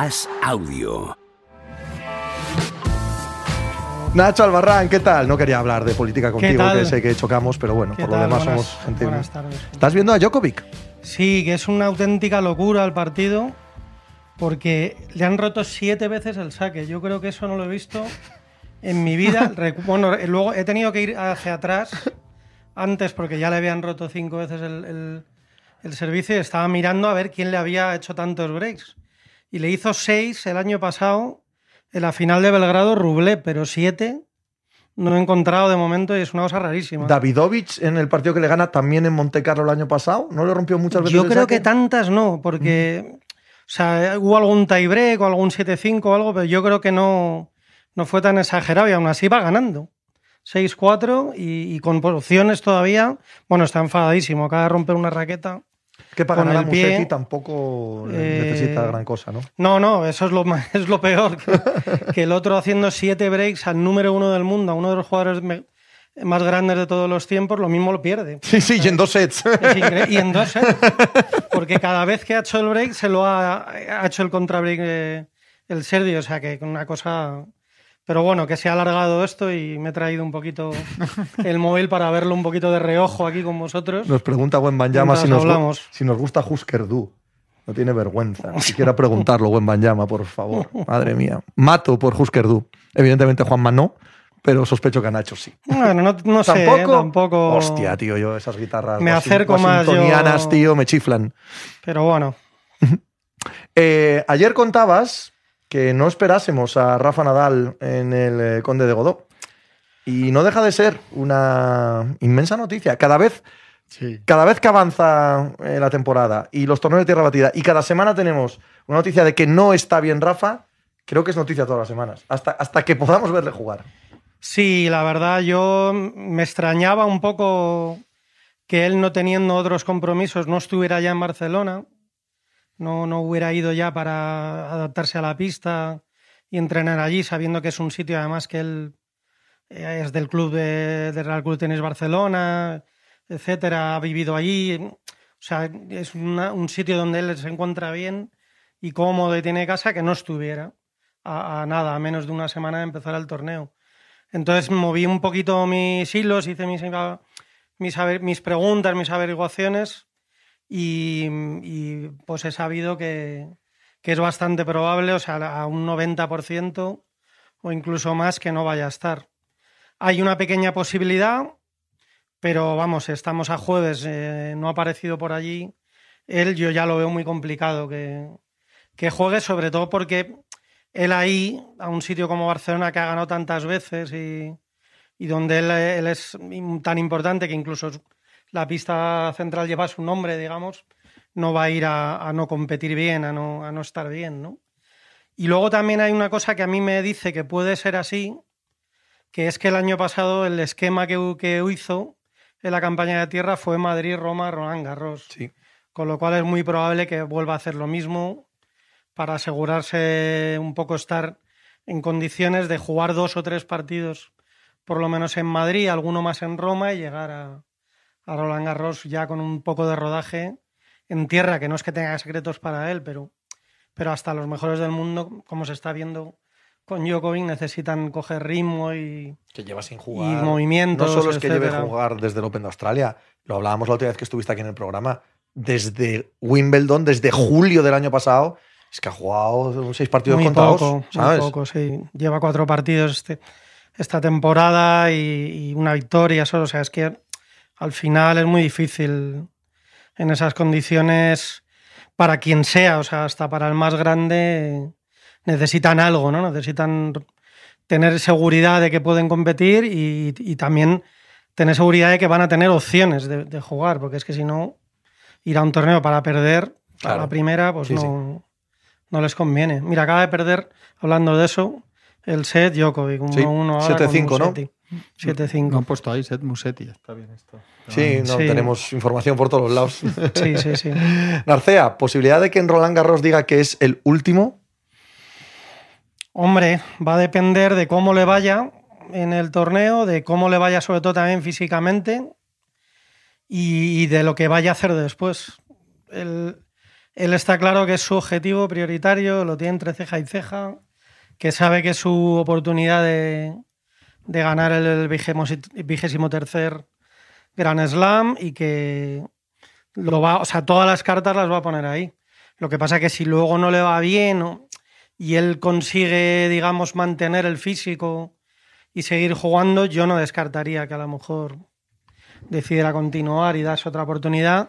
As Audio. Nacho Albarrán, ¿qué tal? No quería hablar de política contigo, que sé que chocamos, pero bueno, ¿Qué por lo demás Buenas- somos gente. buenas tardes. ¿Estás viendo a Djokovic? Sí, que es una auténtica locura el partido porque le han roto siete veces el saque. Yo creo que eso no lo he visto en mi vida. Bueno, luego he tenido que ir hacia atrás antes porque ya le habían roto cinco veces el, el- el servicio y estaba mirando a ver quién le había hecho tantos breaks. Y le hizo seis el año pasado en la final de Belgrado Ruble, pero siete no he encontrado de momento y es una cosa rarísima. Davidovich en el partido que le gana también en Monte Carlo el año pasado, ¿no le rompió muchas veces Yo creo saque? que tantas no, porque o sea, hubo algún tiebreak o algún 7-5 o algo, pero yo creo que no, no fue tan exagerado y aún así va ganando. 6-4 y, y con opciones todavía. Bueno, está enfadadísimo, acaba de romper una raqueta. Que para con ganar el pie, Musetti tampoco eh, necesita gran cosa, ¿no? No, no, eso es lo, es lo peor. Que, que el otro haciendo 7 breaks al número uno del mundo, a uno de los jugadores me- más grandes de todos los tiempos, lo mismo lo pierde. Sí, sí, y en dos sets. Y en dos sets. Porque cada vez que ha hecho el break se lo ha, ha hecho el contrabreak eh, el serbio. O sea que una cosa. Pero bueno, que se ha alargado esto y me he traído un poquito el móvil para verlo un poquito de reojo aquí con vosotros. Nos pregunta Buen Banyama si nos, hablamos. si nos gusta Husker Du. No tiene vergüenza. Ni siquiera preguntarlo, Buen Banyama, por favor. Madre mía. Mato por Husker Du. Evidentemente Juanma no, pero sospecho que a Nacho sí. Bueno, no, no sé, ¿eh? ¿Tampoco? Hostia, tío, yo esas guitarras Me acerco más yo- tío, me chiflan. Pero bueno, Eh, ayer contabas que no esperásemos a Rafa Nadal en el eh, Conde de Godó. Y no deja de ser una inmensa noticia. Cada vez, cada vez que avanza eh, la temporada y los torneos de tierra batida y cada semana tenemos una noticia de que no está bien Rafa, creo que es noticia todas las semanas. Hasta, hasta que podamos verle jugar. Sí, la verdad, yo me extrañaba un poco que él no teniendo otros compromisos no estuviera ya en Barcelona, no, no hubiera ido ya para adaptarse a la pista y entrenar allí, sabiendo que es un sitio además que él eh, es del club de, Real Club Tenis Barcelona, etcétera, ha vivido allí, o sea, es una- un sitio donde él se encuentra bien y cómodo y tiene casa que no estuviera a, nada, a menos de una semana de empezar el torneo. Entonces moví un poquito mis hilos, hice mis, mis, mis preguntas, mis averiguaciones y, y, pues he sabido que, que es bastante probable, o sea, a un 90% o incluso más que no vaya a estar. Hay una pequeña posibilidad, pero vamos, estamos a jueves, eh, no ha aparecido por allí. Él yo ya lo veo muy complicado que, que juegue, sobre todo porque él ahí, a un sitio como Barcelona que ha ganado tantas veces y, y donde él, él es tan importante que incluso la pista central lleva su nombre, digamos, no va a ir a, a no competir bien, a no, a no estar bien, ¿no? Y luego también hay una cosa que a mí me dice que puede ser así, que es que el año pasado el esquema que, que hizo en la campaña de tierra fue Madrid-Roma, Roland Garros. Sí. Con lo cual es muy probable que vuelva a hacer lo mismo para asegurarse un poco estar en condiciones de jugar dos o tres partidos, por lo menos en Madrid, alguno más en Roma y llegar a, a Roland Garros ya con un poco de rodaje en tierra, que no es que tenga secretos para él, pero, pero hasta los mejores del mundo, como se está viendo con Djokovic, necesitan coger ritmo y, Que lleva sin y movimientos. No solo es que lleve etcétera. jugar desde el Open de Australia, lo hablábamos la última vez que estuviste aquí en el programa, desde Wimbledon, desde julio del año pasado, es que ha jugado seis partidos muy contados, poco, ¿sabes? Muy poco, sí. Lleva cuatro partidos este, esta temporada y, y una victoria solo. O sea, es que al final es muy difícil en esas condiciones para quien sea, o sea, hasta para el más grande necesitan algo, ¿no? Necesitan tener seguridad de que pueden competir y, y también tener seguridad de que van a tener opciones de, de jugar, porque es que si no, ir a un torneo para perder a la primera, pues Sí, no, sí. no les conviene. Mira, acaba de perder, hablando de eso, el set Djokovic, 1-1 Sí, ahora con 7-5, ¿no? 7-5. No han puesto ahí Set Musetti. Está bien esto. Sí, no, Sí. tenemos información por todos lados. Sí, sí, sí. Narcea, posibilidad de que en Roland Garros diga que es el último. Hombre, va a depender de cómo le vaya en el torneo, de cómo le vaya sobre todo también físicamente y, y de lo que vaya a hacer después. El, Él está claro que es su objetivo prioritario, lo tiene entre ceja y ceja, que sabe que es su oportunidad de, de ganar el vigésimo tercer Grand Slam y que lo va, o sea, todas las cartas las va a poner ahí. Lo que pasa es que si luego no le va bien y él consigue, digamos, mantener el físico y seguir jugando, yo no descartaría que a lo mejor decidiera continuar y darse otra oportunidad.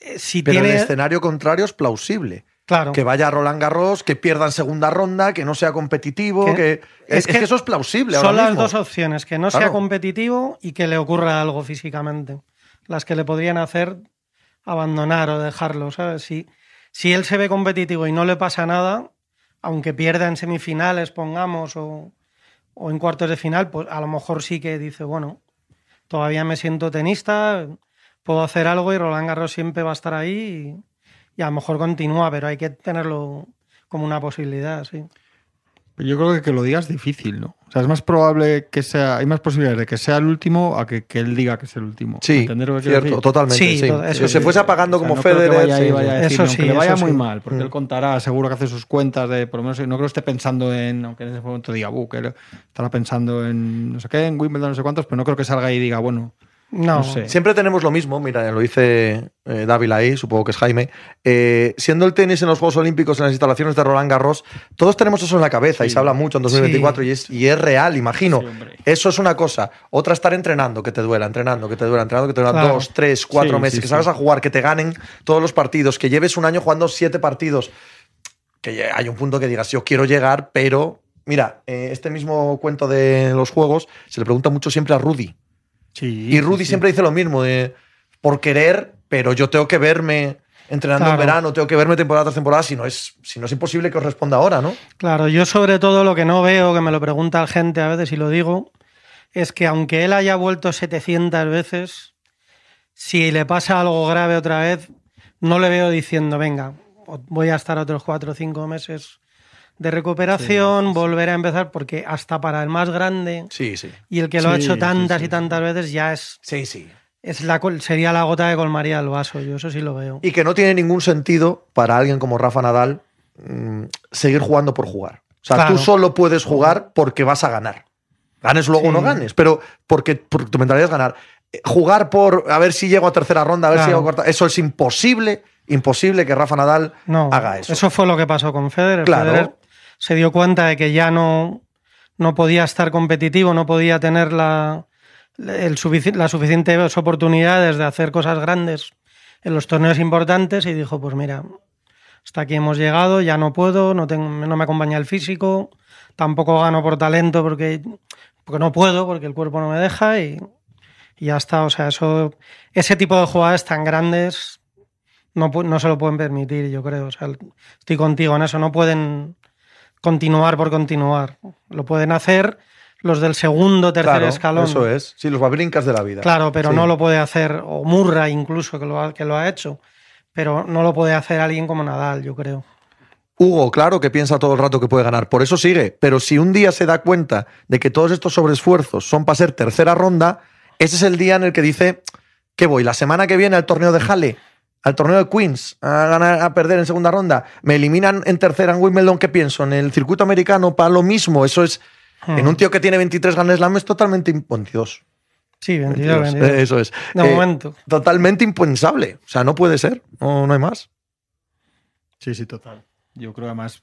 Eh, si Pero el escenario contrario es plausible. Claro. Que vaya a Roland Garros, que pierda en segunda ronda, que no sea competitivo, que, es, que, eso es plausible. Son las dos opciones, que no sea competitivo y que le ocurra algo físicamente. Las que le podrían hacer abandonar o dejarlo, ¿sabes? Si, si él se ve competitivo y no le pasa nada, aunque pierda en semifinales, pongamos, o, o en cuartos de final, pues a lo mejor sí que dice, bueno, todavía me siento tenista, puedo hacer algo y Roland Garros siempre va a estar ahí y, a lo mejor continúa, pero hay que tenerlo como una posibilidad, sí. Yo creo que que lo digas es difícil, ¿no? O sea, es más probable que sea, hay más posibilidades de que sea el último a que, él diga que es el último. Sí, cierto, totalmente. Sí, Si se fuese apagando como Federer, eso sí, le vaya muy mal, porque él mm. contará, seguro que hace sus cuentas de, por lo menos, no creo que esté pensando en, aunque en ese momento diga, uh, que estará pensando en no sé qué, en Wimbledon, no sé cuántos, pero no creo que salga y diga, bueno, no. Siempre tenemos lo mismo, mira, lo dice eh, Dávila ahí, supongo que es Jaime. Eh, siendo el tenis en los Juegos Olímpicos, en las instalaciones de Roland Garros, todos tenemos eso en la cabeza y se habla mucho en 2024 y, es, y es real, imagino. eso es una cosa. Otra, estar entrenando, que te duela, entrenando, que te duela, entrenando, que te duela dos, tres, cuatro meses, que salgas a jugar, que te ganen todos los partidos, que lleves un año jugando siete partidos. Que hay un punto que digas, yo quiero llegar, pero. Mira, eh, este mismo cuento de los juegos se le pregunta mucho siempre a Rudy y Rudy siempre dice lo mismo, de, por querer, pero yo tengo que verme entrenando en verano, tengo que verme temporada tras temporada, si no, es, si no es imposible que os responda ahora, ¿no? Claro, yo sobre todo lo que no veo, que me lo pregunta la gente a veces y lo digo, es que aunque él haya vuelto 700 veces, si le pasa algo grave otra vez, no le veo diciendo, venga, voy a estar otros 4 o 5 meses de recuperación, volver a empezar, porque hasta para el más grande sí, sí. y el que lo ha hecho tantas y tantas veces ya es. Sí, sí. Es la, sería la gota que colmaría el vaso, yo eso sí lo veo. Y que no tiene ningún sentido para alguien como Rafa Nadal mm, seguir jugando por jugar. O sea, tú solo puedes jugar porque vas a ganar. Ganes luego o no ganes, pero porque, tu mentalidad es ganar. Eh, jugar por a ver si llego a tercera ronda, a ver si llego a cuarta, eso es imposible, imposible que Rafa Nadal haga eso. Eso fue lo que pasó con Federer. Claro se dio cuenta de que ya no, no podía estar competitivo, no podía tener la, el las suficientes oportunidades de hacer cosas grandes en los torneos importantes y dijo, pues mira, hasta aquí hemos llegado, ya no puedo, no, tengo, no me acompaña el físico, tampoco gano por talento porque, porque no puedo, porque el cuerpo no me deja y, y ya está. O sea, eso, ese tipo de jugadas tan grandes no, no se lo pueden permitir, yo creo. O sea, estoy contigo en eso, no pueden continuar por continuar. Lo pueden hacer los del segundo, tercer escalón. Eso es, sí, los babrincas de la vida. Claro, pero no lo puede hacer, o Murra incluso, que lo, ha, que lo ha hecho, pero no lo puede hacer alguien como Nadal, yo creo. Hugo, claro que piensa todo el rato que puede ganar, por eso sigue, pero si un día se da cuenta de que todos estos sobreesfuerzos son para ser tercera ronda, ese es el día en el que dice que voy la semana que viene al torneo de Halle al torneo de Queens a, ganar, a perder en segunda ronda, me eliminan en tercera en Wimbledon, ¿qué pienso? En el circuito americano, para lo mismo. Eso es. En un tío que tiene 23 Grand Slam es totalmente. 22. Sí, 22, Eso es. De momento. Eh, totalmente impensable. O sea, no puede ser. No, no hay más. Sí, sí, total. Yo creo además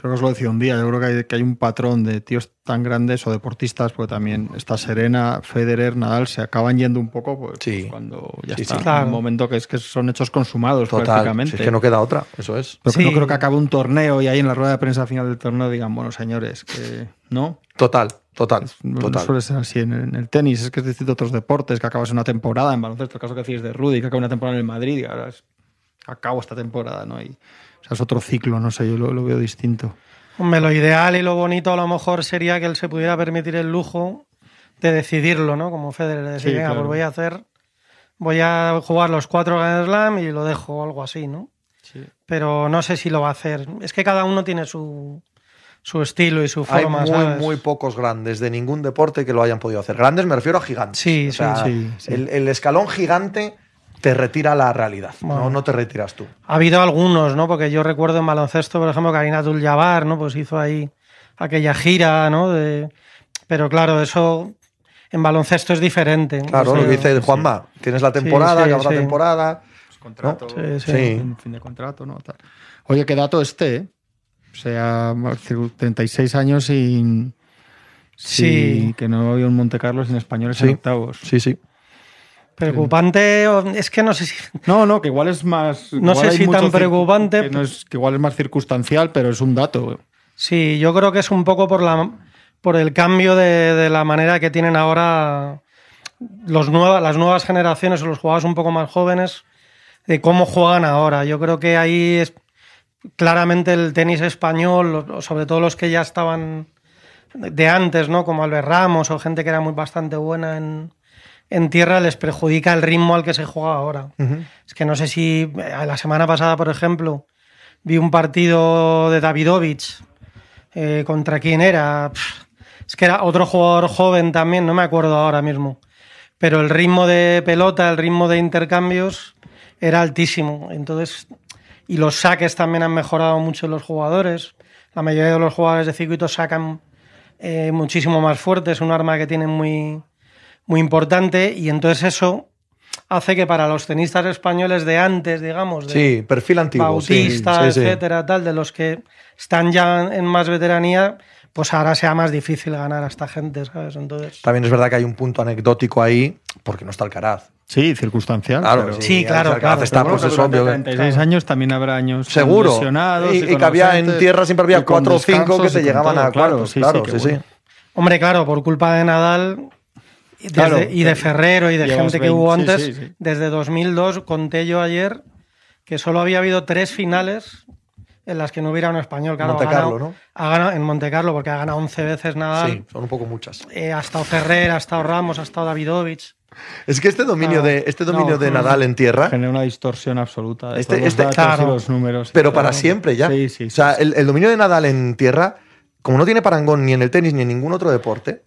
Creo que os lo decía un día, yo creo que hay, que hay un patrón de tíos tan grandes o deportistas, porque también está Serena, Federer, Nadal, se acaban yendo un poco pues, pues cuando ya está en un momento que es que son hechos consumados prácticamente. es que no queda otra, eso es. Pero no creo que acabe un torneo y ahí en la rueda de prensa final del torneo digan, bueno, señores, que no. Total, total. No, suele ser así en, el tenis, es que es distinto otros deportes, que acabas una temporada, en baloncesto, el caso que decís de Rudy, que acaba una temporada en el Madrid y ahora es, acabo esta temporada, ¿no? Y, es otro ciclo, no sé, yo lo, veo distinto. Hombre, lo ideal y lo bonito a lo mejor sería que él se pudiera permitir el lujo de decidirlo, ¿no? Como Federer, de decir, venga, pues voy a hacer, voy a jugar los cuatro Grand Slam y lo dejo, algo así, ¿no? Sí. Pero no sé si lo va a hacer. Es que cada uno tiene su, su estilo y su forma. Hay muy, muy pocos grandes de ningún deporte que lo hayan podido hacer. Grandes me refiero a gigantes. Sí, sí, sí, el, el, escalón gigante te retira la realidad, no, Bueno. no te retiras tú. Ha habido algunos, ¿no? Porque yo recuerdo en baloncesto, por ejemplo, Karina Abdul-Jabbar, ¿no? Pues hizo ahí aquella gira, ¿no? De... Pero claro, eso en baloncesto es diferente. Claro, lo que dice Juanma, tienes la temporada, sí, acabas la sí. temporada. Contrato, Sí, sí. Sí. un fin de contrato, ¿no? Tal. Oye, qué dato este, ¿eh? O sea, 36 años sin, Sí. que no había un Monte Carlo sin españoles en Sí. octavos. Sí, sí. Preocupante, es que no sé si. No, no, que igual es más. No sé si tan preocupante. Que, no es, que igual es más circunstancial, pero es un dato. Sí, yo creo que es un poco por la por el cambio de, de la manera que tienen ahora los nueva- las nuevas generaciones o los jugadores un poco más jóvenes de cómo juegan ahora. Yo creo que ahí es claramente el tenis español, sobre todo los que ya estaban de antes, ¿no? Como Albert Ramos o gente que era muy bastante buena en, en tierra, les perjudica el ritmo al que se juega ahora. Es que no sé si eh, la semana pasada, por ejemplo, vi un partido de Davidovich eh, contra quién era. Es que era otro jugador joven también, no me acuerdo ahora mismo. Pero el ritmo de pelota, el ritmo de intercambios era altísimo. Entonces, y los saques también han mejorado mucho los jugadores. La mayoría de los jugadores de circuito sacan eh, muchísimo más fuerte. Es un arma que tienen muy, muy importante. Y entonces eso hace que para los tenistas españoles de antes, digamos, de Sí, perfil antiguo. Bautista, sí, sí. etcétera, tal, de los que están ya en más veteranía, pues ahora sea más difícil ganar a esta gente, ¿sabes? Entonces. También es verdad que hay un punto anecdótico ahí, porque no está Alcaraz. Sí, circunstancial. Claro, pero- Sí, claro, Alcaraz claro. está, pues es obvio. durante que- 36 años también habrá años Seguro. lesionados Y, y que había en tierra siempre había cuatro o cinco que se llegaban todo. a cuartos. Claro, sí, sí. bueno. Hombre, claro, por culpa de Nadal y, desde- Claro, y de Ferrero y de gente que 20, hubo sí, antes, sí, sí. desde 2002, conté yo ayer que solo había habido tres finales en las que no hubiera un español. Claro, Monte ha ganado- Carlo, ¿no? ha ganado- en Monte Carlo, porque ha ganado 11 veces Nadal. Sí, son un poco muchas. Eh, ha estado Ferrer, ha estado Ramos, ha estado Davidovich. Es que este dominio, Claro. de, este dominio No, de. Nadal en tierra, Genera una distorsión absoluta de Este- todos los este- datos claro. y los números. pero para siempre ya. Sí, sí. o sea, sí, el, el dominio de Nadal en tierra, como no tiene parangón ni en el tenis ni en ningún otro deporte,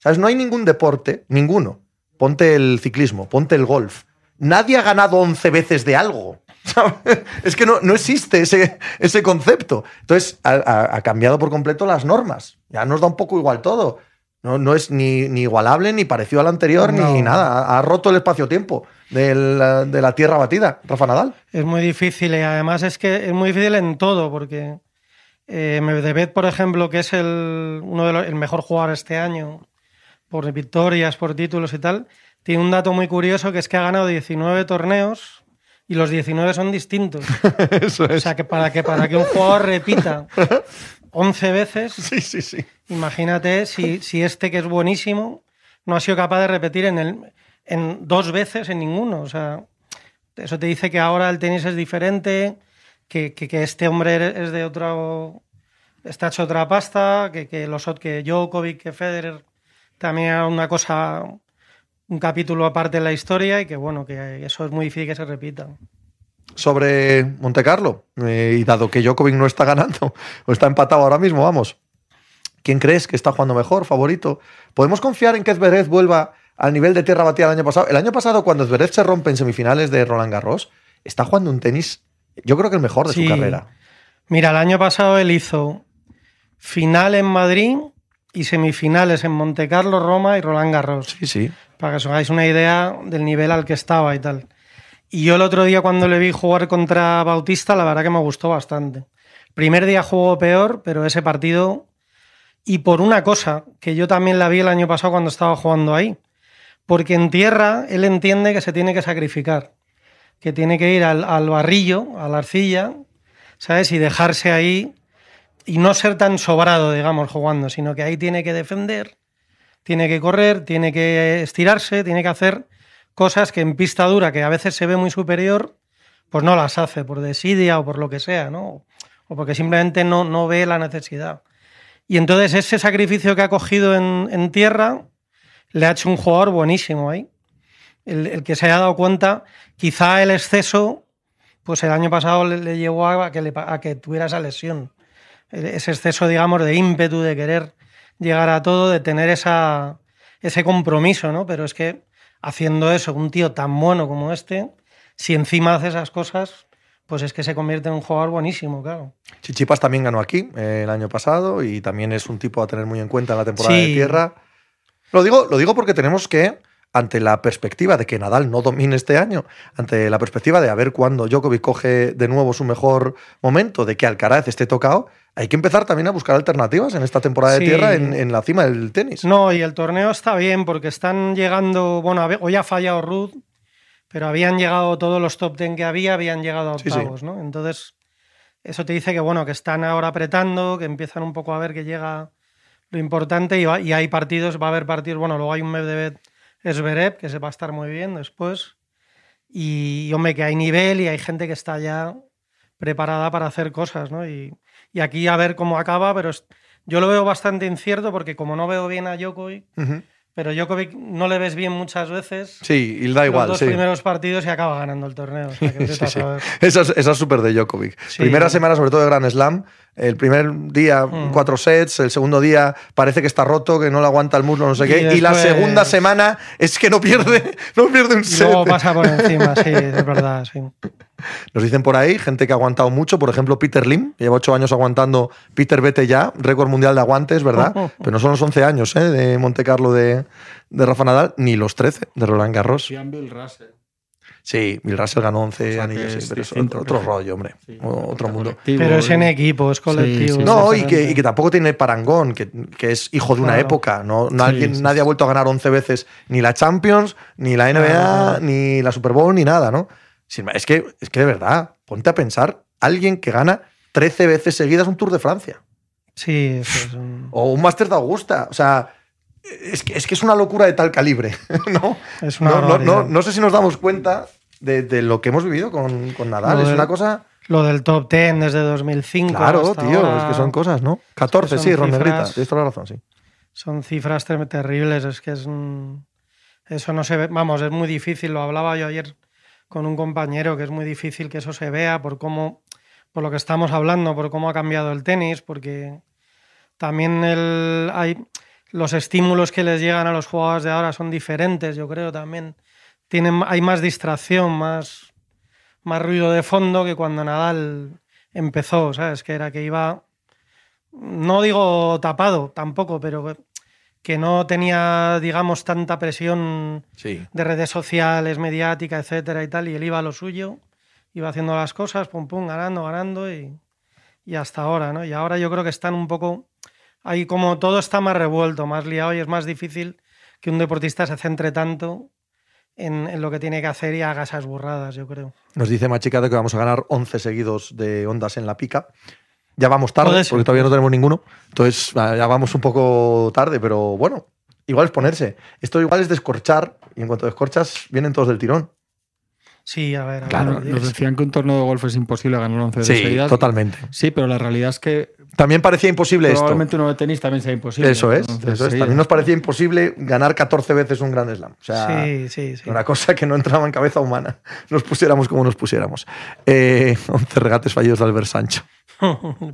¿sabes? No hay ningún deporte, ninguno. Ponte el ciclismo, ponte el golf. Nadie ha ganado 11 veces de algo. ¿sabes? Es que no, no existe ese, ese concepto. Entonces, ha, cambiado por completo las normas. Ya nos da un poco igual todo. No, no es ni, ni igualable, ni parecido al anterior, No. ni nada. Ha, roto el espacio-tiempo del- de la tierra batida, Rafa Nadal. Es muy difícil y además es que es muy difícil en todo porque eh, Medvedev, por ejemplo, que es el, uno de los, el mejor jugador este año por victorias, por títulos y tal, tiene un dato muy curioso que es que ha ganado 19 torneos y los 19 son distintos. Eso O sea, que para que, para que un jugador repita 11 veces, Sí, sí, sí. imagínate si, si este que es buenísimo no ha sido capaz de repetir en, el, en dos veces en ninguno. O sea, eso te dice que ahora el tenis es diferente, que, que- que este hombre es de otro. está hecho otra pasta, que, que los que Djokovic, que Federer también una cosa, un capítulo aparte en la historia y que bueno, que eso es muy difícil que se repita. Sobre Monte Carlo, eh, y dado que Djokovic no está ganando, o está empatado ahora mismo, vamos. ¿Quién crees que está jugando mejor, favorito? ¿Podemos confiar en que Zverev vuelva al nivel de tierra batida del año pasado? El año pasado, cuando Zverev se rompe en semifinales de Roland Garros, está jugando un tenis, yo creo que el mejor de Sí. su carrera. Mira, el año pasado él hizo final en Madrid y semifinales en Monte Carlo, Roma y Roland Garros. Sí, sí. Para que os hagáis una idea del nivel al que estaba y tal. Y yo el otro día cuando le vi jugar contra Bautista, la verdad que me gustó bastante. Primer día jugó peor, pero ese partido... Y por una cosa, que yo también la vi el año pasado cuando estaba jugando ahí. Porque en tierra él entiende que se tiene que sacrificar. Que tiene que ir al, al barrillo, a la arcilla, ¿sabes? Y dejarse ahí y no ser tan sobrado, digamos, jugando, sino que ahí tiene que defender, tiene que correr, tiene que estirarse, tiene que hacer cosas que en pista dura, que a veces se ve muy superior, pues no las hace por desidia o por lo que sea, ¿no? O porque simplemente no, no ve la necesidad. Y entonces ese sacrificio que ha cogido en, tierra le ha hecho un jugador buenísimo ahí. El, que se haya dado cuenta, quizá el exceso, pues el año pasado le, le llevó a que, le a que tuviera esa lesión. Ese exceso, digamos, de ímpetu, de querer llegar a todo, de tener esa, ese compromiso, ¿no? Pero es que haciendo eso, un tío tan bueno como este, si encima hace esas cosas, pues es que se convierte en un jugador buenísimo, claro. Chichipas también ganó aquí eh, el año pasado y también es un tipo a tener muy en cuenta en la temporada de tierra. Lo digo, lo digo porque tenemos que, ante la perspectiva de que Nadal no domine este año, ante la perspectiva de a ver cuándo Djokovic coge de nuevo su mejor momento, de que Alcaraz esté tocado, hay que empezar también a buscar alternativas en esta temporada de tierra en, en la cima del tenis. No, y el torneo está bien porque están llegando, bueno, hoy ha fallado Ruth, pero habían llegado todos los top 10 que había, habían llegado a Sí, sí. octavos, ¿no? Entonces, eso te dice que, bueno, que están ahora apretando, que empiezan un poco a ver que llega lo importante y, va- y hay partidos, va a haber partidos, bueno, luego hay un Medvedev Esberev que se va a estar muy bien después y, hombre, que hay nivel y hay gente que está ya preparada para hacer cosas, ¿no? Y, y aquí a ver cómo acaba, pero yo lo veo bastante incierto porque como no veo bien a Ujú. Pero Djokovic no le ves bien muchas veces. Sí, y da los igual, dos sí. primeros partidos y acaba ganando el torneo. O sea, que Sí, sí. es esa es súper de Djokovic. Primera semana, sobre todo de Grand Slam. El primer día, Mm. cuatro sets. El segundo día parece que está roto, que no le aguanta el muslo, no sé Y qué. Y la segunda semana es que no pierde, no pierde un Y set. luego pasa por encima, sí, es verdad, sí. Nos dicen por ahí gente que ha aguantado mucho. Por ejemplo, Peter Lim. Lleva ocho años aguantando. Peter, vete ya. Récord mundial de aguantes, ¿verdad? Pero no son los 11 años ¿eh? de Monte Carlo de, de Rafa Nadal, ni los 13 de Roland Garros. Bill Russell. Sí, Bill Russell ganó 11 O sea, anillos, es pero es otro, rollo, hombre. Sí, otro mundo. Pero es en equipo, es colectivo. sí, No, y que, diferente. y que tampoco tiene parangón, que, que es hijo de una Claro. época. No, no Sí, alguien- sí, nadie sí. ha vuelto a ganar 11 veces ni la Champions, ni la NBA, Claro. ni la Super Bowl, ni nada, ¿no? Es que, es que de verdad, ponte a pensar, alguien que gana 13 veces seguidas un Tour de Francia Sí, eso es un- o un Masters de Augusta. O sea, es que es, que es una locura de tal calibre, ¿no? es una No, no, no, no sé si nos damos cuenta de, de lo que hemos vivido con, con Nadal. Lo Es del- una cosa... Lo del top 10 desde 2005 Claro, hasta tío, ahora es que son cosas, ¿no? 14, son sí, Ron Negrita, tienes toda la razón, sí. son cifras ter- terribles. Es que es un- eso no se ve. Vamos, es muy difícil. Lo hablaba yo ayer con un compañero que es muy difícil que eso se vea por cómo, por lo que estamos hablando, por cómo ha cambiado el tenis, porque también el, hay los estímulos que les llegan a los jugadores de ahora son diferentes. Yo creo también tienen, hay más distracción, más, más ruido de fondo que cuando Nadal empezó, ¿sabes? Que era que iba no digo tapado tampoco, pero que no tenía, digamos, tanta presión Sí. de redes sociales, mediática, etcétera y tal, y él iba a lo suyo, iba haciendo las cosas, pum, pum, ganando, ganando, y, y hasta ahora, ¿no? Y ahora yo creo que están un poco, ahí como todo está más revuelto, más liado, y es más difícil que un deportista se centre tanto en, en lo que tiene que hacer y haga esas burradas, yo creo. Nos dice Machicado que vamos a ganar 11 seguidos de ondas en la pica. Ya vamos tarde, porque todavía no tenemos ninguno. Entonces, ah, ya vamos un poco tarde, pero bueno, igual es ponerse. Esto igual es descorchar, y en cuanto descorchas, vienen todos del tirón. Sí, a ver, a Claro, ver. Nos decían que un torneo de golf es imposible ganar 11 de Sí, seguidas. totalmente. Sí, pero la realidad es que También parecía imposible esto. probablemente uno de tenis también sea imposible. Eso es, Entonces, eso es. También nos parecía imposible ganar 14 veces un Grand Slam. O sea, sí, sí, sí. una cosa que no entraba en cabeza humana. Nos pusiéramos como nos pusiéramos. Eh, 11 regates fallidos de Albert Sancho.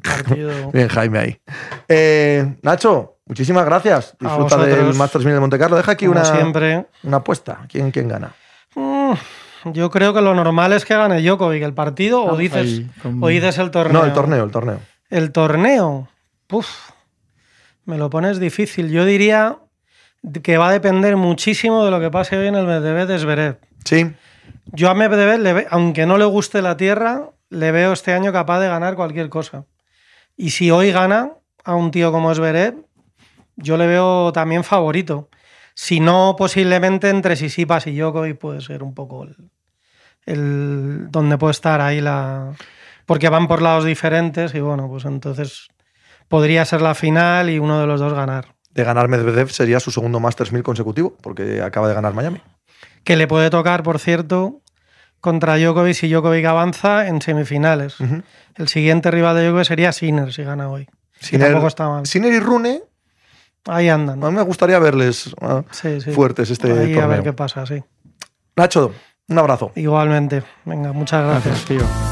Partido. Bien, Jaime ahí. Eh, Nacho, muchísimas gracias. Disfruta del. Masters 1000 de Monte Carlo. Deja aquí Como una, siempre. una apuesta. ¿Quién, ¿Quién gana? Mm, Yo creo que lo normal es que gane Djokovic el partido o dices, ahí con- o dices el torneo. No, el torneo, el torneo. El torneo. Puf, me lo pones difícil. Yo diría que va a depender muchísimo de lo que pase hoy en el Medvedev de Zverev. Sí, Yo a Medvedev, aunque no le guste la tierra, le veo este año capaz de ganar cualquier cosa. Y si hoy gana a un tío como Zverev, yo le veo también favorito. Si no, posiblemente entre Sisipas y Djokovic puede ser un poco el, el- donde puede estar ahí la... Porque van por lados diferentes y bueno, pues entonces podría ser la final y uno de los dos ganar. de ganar Medvedev sería su segundo Masters 1000 consecutivo, porque acaba de ganar Miami. Que le puede tocar, por cierto, contra Djokovic si Djokovic avanza en semifinales. El siguiente rival de Djokovic sería Sinner si gana hoy. Sinner, tampoco está mal. Sinner y Rune, Ahí andan. a mí me gustaría verles ah, Sí, sí. fuertes este Ahí a ver torneo. qué pasa, sí. Nacho, un abrazo. Igualmente. Venga, muchas gracias. Gracias, tío.